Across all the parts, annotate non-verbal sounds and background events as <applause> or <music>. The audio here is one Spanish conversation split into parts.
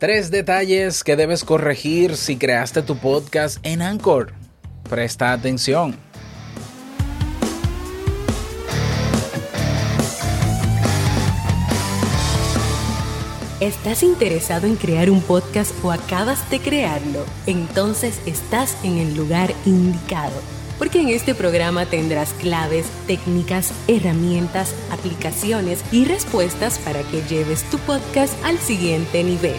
Tres detalles que debes corregir si creaste tu podcast en Anchor. Presta atención. ¿Estás interesado en crear un podcast o acabas de crearlo? Entonces estás en el lugar indicado, porque en este programa tendrás claves, técnicas, herramientas, aplicaciones y respuestas para que lleves tu podcast al siguiente nivel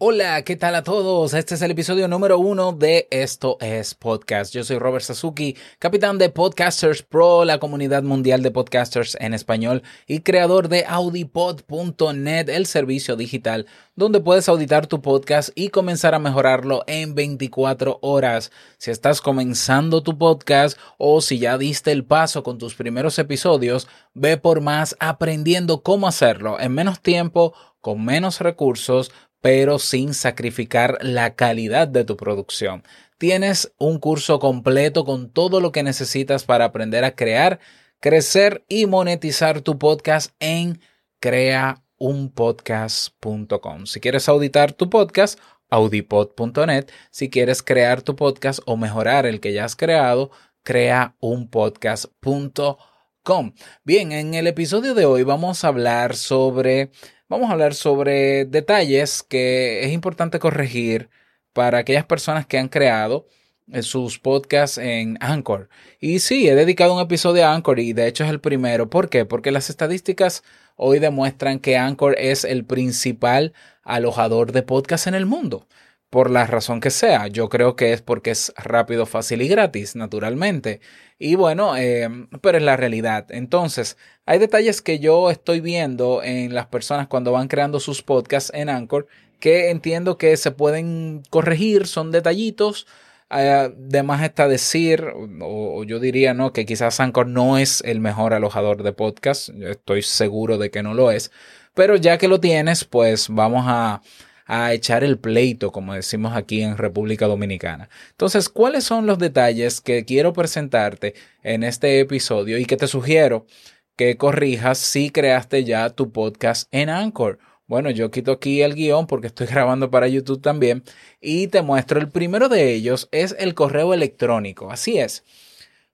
Hola, ¿qué tal a todos? Este es el episodio número uno de Esto es Podcast. Yo soy Robert Sasuki, capitán de Podcasters Pro, la comunidad mundial de podcasters en español y creador de audipod.net, el servicio digital donde puedes auditar tu podcast y comenzar a mejorarlo en 24 horas. Si estás comenzando tu podcast o si ya diste el paso con tus primeros episodios, ve por más aprendiendo cómo hacerlo en menos tiempo, con menos recursos, pero sin sacrificar la calidad de tu producción. Tienes un curso completo con todo lo que necesitas para aprender a crear, crecer y monetizar tu podcast en creaunpodcast.com. Si quieres auditar tu podcast, audipod.net. Si quieres crear tu podcast o mejorar el que ya has creado, creaunpodcast.com. Bien, en el episodio de hoy vamos a hablar sobre vamos a hablar sobre detalles que es importante corregir para aquellas personas que han creado eh, sus podcasts en Anchor. Y sí, he dedicado un episodio a Anchor y de hecho es el primero. ¿Por qué? Porque las estadísticas hoy demuestran que Anchor es el principal alojador de podcasts en el mundo por la razón que sea. Yo creo que es porque es rápido, fácil y gratis, naturalmente. Y bueno, em, pero es la realidad. Entonces, hay detalles que yo estoy viendo en las personas cuando van creando sus podcasts en Anchor que entiendo que se pueden corregir, son detallitos. Además de más está decir, o, yo diría, ¿no? Que quizás Anchor no es el mejor alojador de podcasts. estoy seguro de que no lo es. Pero ya que lo tienes, pues vamos a, a echar el pleito, como decimos aquí en República Dominicana. Entonces, ¿cuáles son los detalles que quiero presentarte en este episodio y que te sugiero que corrijas si creaste ya tu podcast en Anchor? Bueno, yo quito aquí el guion porque estoy <laughs> grabando para YouTube también y te muestro. El primero de ellos es el correo electrónico. Así es.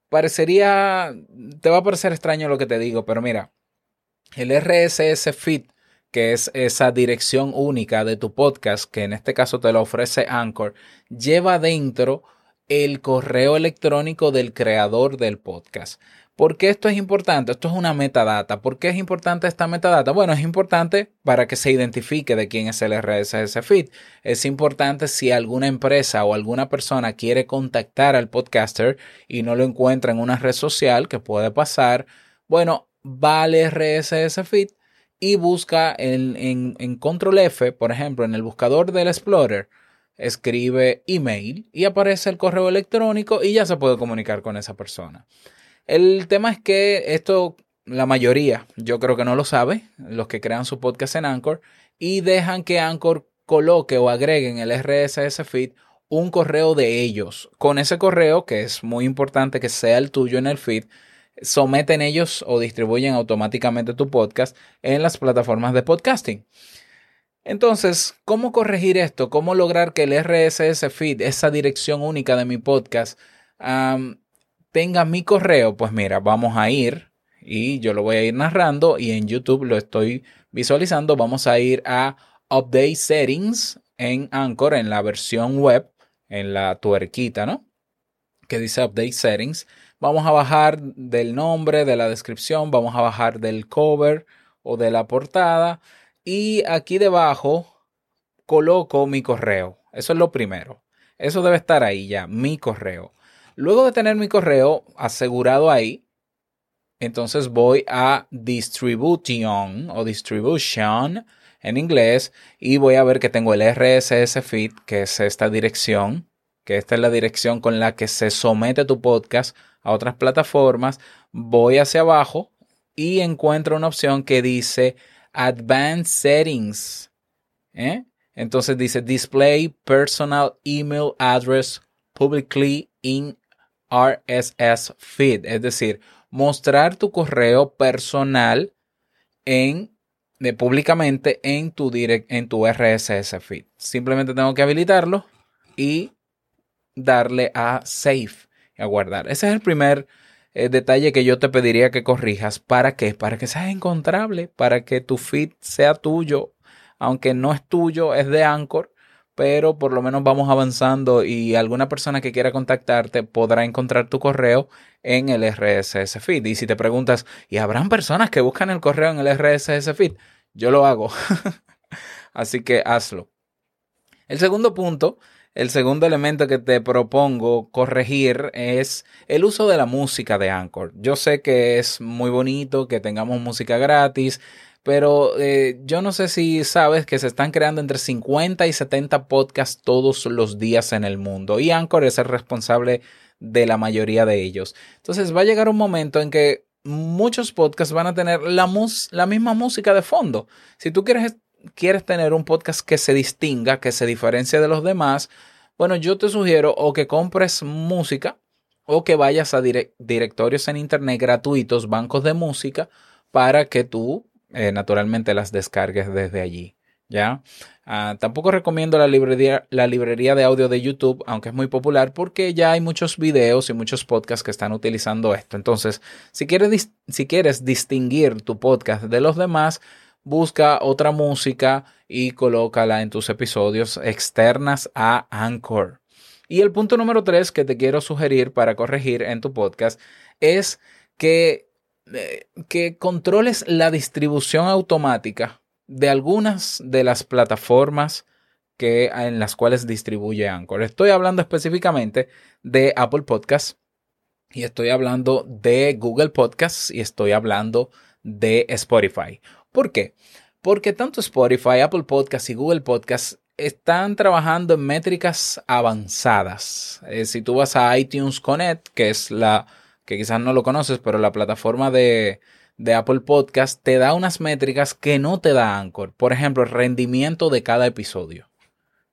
Parecería, te va a parecer extraño lo que te digo, pero mira, el RSS feed que es esa dirección única de tu podcast, que en este caso te lo ofrece Anchor, lleva dentro el correo electrónico del creador del podcast. ¿Por qué esto es importante? Esto es una metadata. ¿Por qué es importante esta metadata? Bueno, es importante para que se identifique de quién es el RSS feed. Es importante si alguna empresa o alguna persona quiere contactar al podcaster y no lo encuentra en una red social, que puede pasar. Bueno, va al RSS feed y busca en, en, control F, por ejemplo, en el buscador del Explorer, escribe email y aparece el correo electrónico y ya se puede comunicar con esa persona. El tema es que esto, la mayoría, yo creo que no lo sabe, los que crean su podcast en Anchor, y dejan que Anchor coloque o agregue en el RSS feed un correo de ellos. Con ese correo, que es muy importante que sea el tuyo en el feed, someten ellos o distribuyen automáticamente tu podcast en las plataformas de podcasting. Entonces, ¿cómo corregir esto? ¿Cómo lograr que el RSS feed, esa dirección única de mi podcast, tenga mi correo? Pues mira, vamos a ir y yo lo voy a ir narrando y en YouTube lo estoy visualizando. Vamos a ir a Update Settings en Anchor, en la versión web, en la tuerquita, ¿no? Que dice Update Settings. Vamos a bajar del nombre, de la descripción, vamos a bajar del cover o de la portada y aquí debajo coloco mi correo. Eso es lo primero. Eso debe estar ahí ya, mi correo. Luego de tener mi correo asegurado ahí, entonces voy a distribution o distribution en inglés y voy a ver que tengo el RSS feed, que es esta dirección, que esta es la dirección con la que se somete tu podcast a otras plataformas, voy hacia abajo y encuentra una opción que dice Advanced Settings. ¿eh? Entonces dice Display Personal Email Address Publicly in RSS Feed. Es decir, mostrar tu correo personal en, de, públicamente en tu, direct, en tu RSS Feed. Simplemente tengo que habilitarlo y darle a Save a guardar. Ese es el primer eh, detalle que yo te pediría que corrijas. ¿Para qué? Para que sea encontrable, para que tu feed sea tuyo, aunque no es tuyo, es de Anchor, pero por lo menos vamos avanzando y alguna persona que quiera contactarte podrá encontrar tu correo en el RSS feed. Y si te preguntas, ¿y habrán personas que buscan el correo en el RSS feed? Yo lo hago. <laughs> Así que hazlo. El segundo punto el segundo elemento que te propongo corregir es el uso de la música de Anchor. Yo sé que es muy bonito que tengamos música gratis, pero eh, yo no sé si sabes que se están creando entre 50 y 70 podcasts todos los días en el mundo y Anchor es el responsable de la mayoría de ellos. Entonces va a llegar un momento en que muchos podcasts van a tener la, la misma música de fondo. Si tú quieres quieres tener un podcast que se distinga, que se diferencie de los demás, bueno, yo te sugiero o que compres música o que vayas a directorios en internet gratuitos, bancos de música, para que tú eh, naturalmente las descargues desde allí. ¿Ya? Ah, tampoco recomiendo la librería, la librería de audio de YouTube, aunque es muy popular, porque ya hay muchos videos y muchos podcasts que están utilizando esto. Entonces, si quieres, si quieres distinguir tu podcast de los demás, busca otra música y colócala en tus episodios externas a Anchor. Y el punto número tres que te quiero sugerir para corregir en tu podcast es que, eh, que controles la distribución automática de algunas de las plataformas que, en las cuales distribuye Anchor. Estoy hablando específicamente de Apple Podcasts y estoy hablando de Google Podcasts y estoy hablando de Spotify. ¿Por qué? Porque tanto Spotify, Apple Podcasts y Google Podcasts están trabajando en métricas avanzadas. Eh, si tú vas a iTunes Connect, que es la que quizás no lo conoces, pero la plataforma de, Apple Podcast te da unas métricas que no te da Anchor. Por ejemplo, el rendimiento de cada episodio.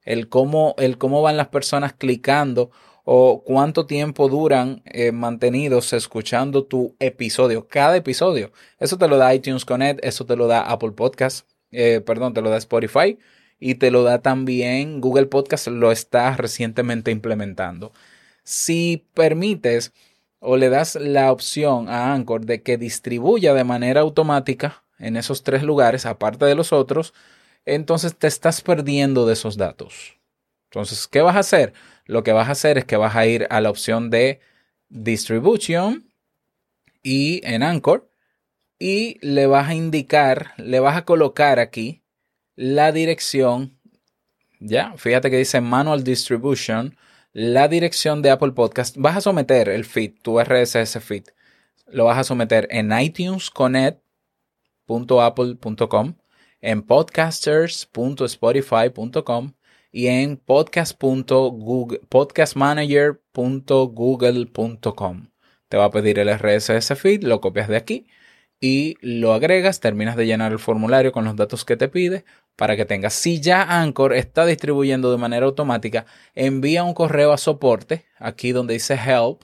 El cómo, el cómo van las personas clicando o cuánto tiempo duran eh, mantenidos escuchando tu episodio, cada episodio. Eso te lo da iTunes Connect, eso te lo da Apple Podcast, eh, perdón, te lo da Spotify y te lo da también Google Podcast, lo está recientemente implementando. Si permites o le das la opción a Anchor de que distribuya de manera automática en esos tres lugares, aparte de los otros, entonces te estás perdiendo de esos datos. Entonces, ¿qué vas a hacer? lo que vas a hacer es que vas a ir a la opción de Distribution y en Anchor y le vas a indicar, le vas a colocar aquí la dirección, ya, fíjate que dice Manual Distribution, la dirección de Apple Podcast, vas a someter el feed, tu RSS feed, lo vas a someter en itunesconnect.apple.com, en podcasters.spotify.com y en podcastmanager.google.com. Te va a pedir el RSS feed, lo copias de aquí y lo agregas, terminas de llenar el formulario con los datos que te pide para que tengas. Si ya Anchor está distribuyendo de manera automática, envía un correo a soporte, aquí donde dice help,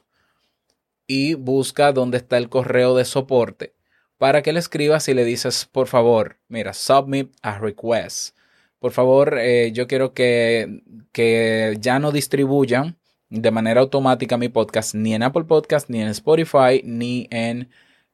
y busca donde está el correo de soporte para que le escribas y le dices, por favor, mira, submit a request por favor, eh, yo quiero que, que ya no distribuyan de manera automática mi podcast ni en Apple Podcast, ni en Spotify, ni en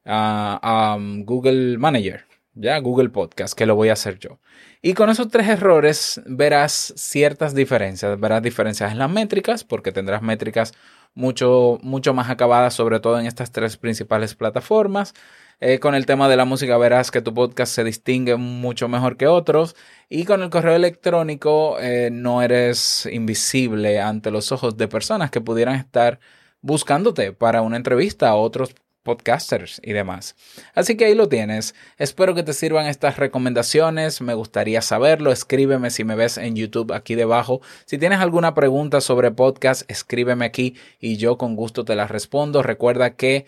ah, Google Manager, ya Google Podcast, que lo voy a hacer yo. Y con esos tres errores verás ciertas diferencias. Verás diferencias en las métricas, porque tendrás métricas mucho, mucho más acabadas, sobre todo en estas tres principales plataformas. Eh, con el tema de la música verás que tu podcast se distingue mucho mejor que otros. Y con el correo electrónico eh, no eres invisible ante los ojos de personas que pudieran estar buscándote para una entrevista otros podcasters y demás. Así que ahí lo tienes. Espero que te sirvan estas recomendaciones. Me gustaría saberlo. Escríbeme si me ves en YouTube aquí debajo. Si tienes alguna pregunta sobre podcast, escríbeme aquí y yo con gusto te la respondo. Recuerda que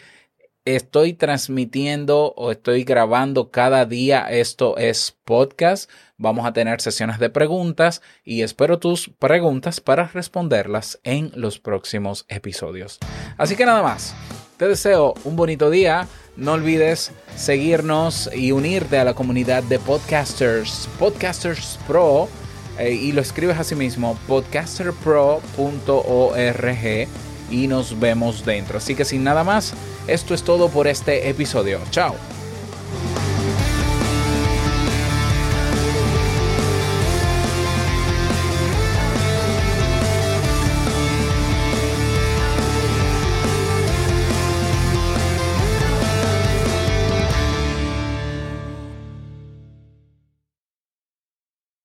estoy transmitiendo o estoy grabando cada día. Esto es podcast. Vamos a tener sesiones de preguntas y espero tus preguntas para responderlas en los próximos episodios. Así que nada más. Te deseo un bonito día. No olvides seguirnos y unirte a la comunidad de podcasters, Podcasters Pro, eh, y lo escribes así mismo, podcasterpro.org, y nos vemos dentro. Así que sin nada más, esto es todo por este episodio. Chao.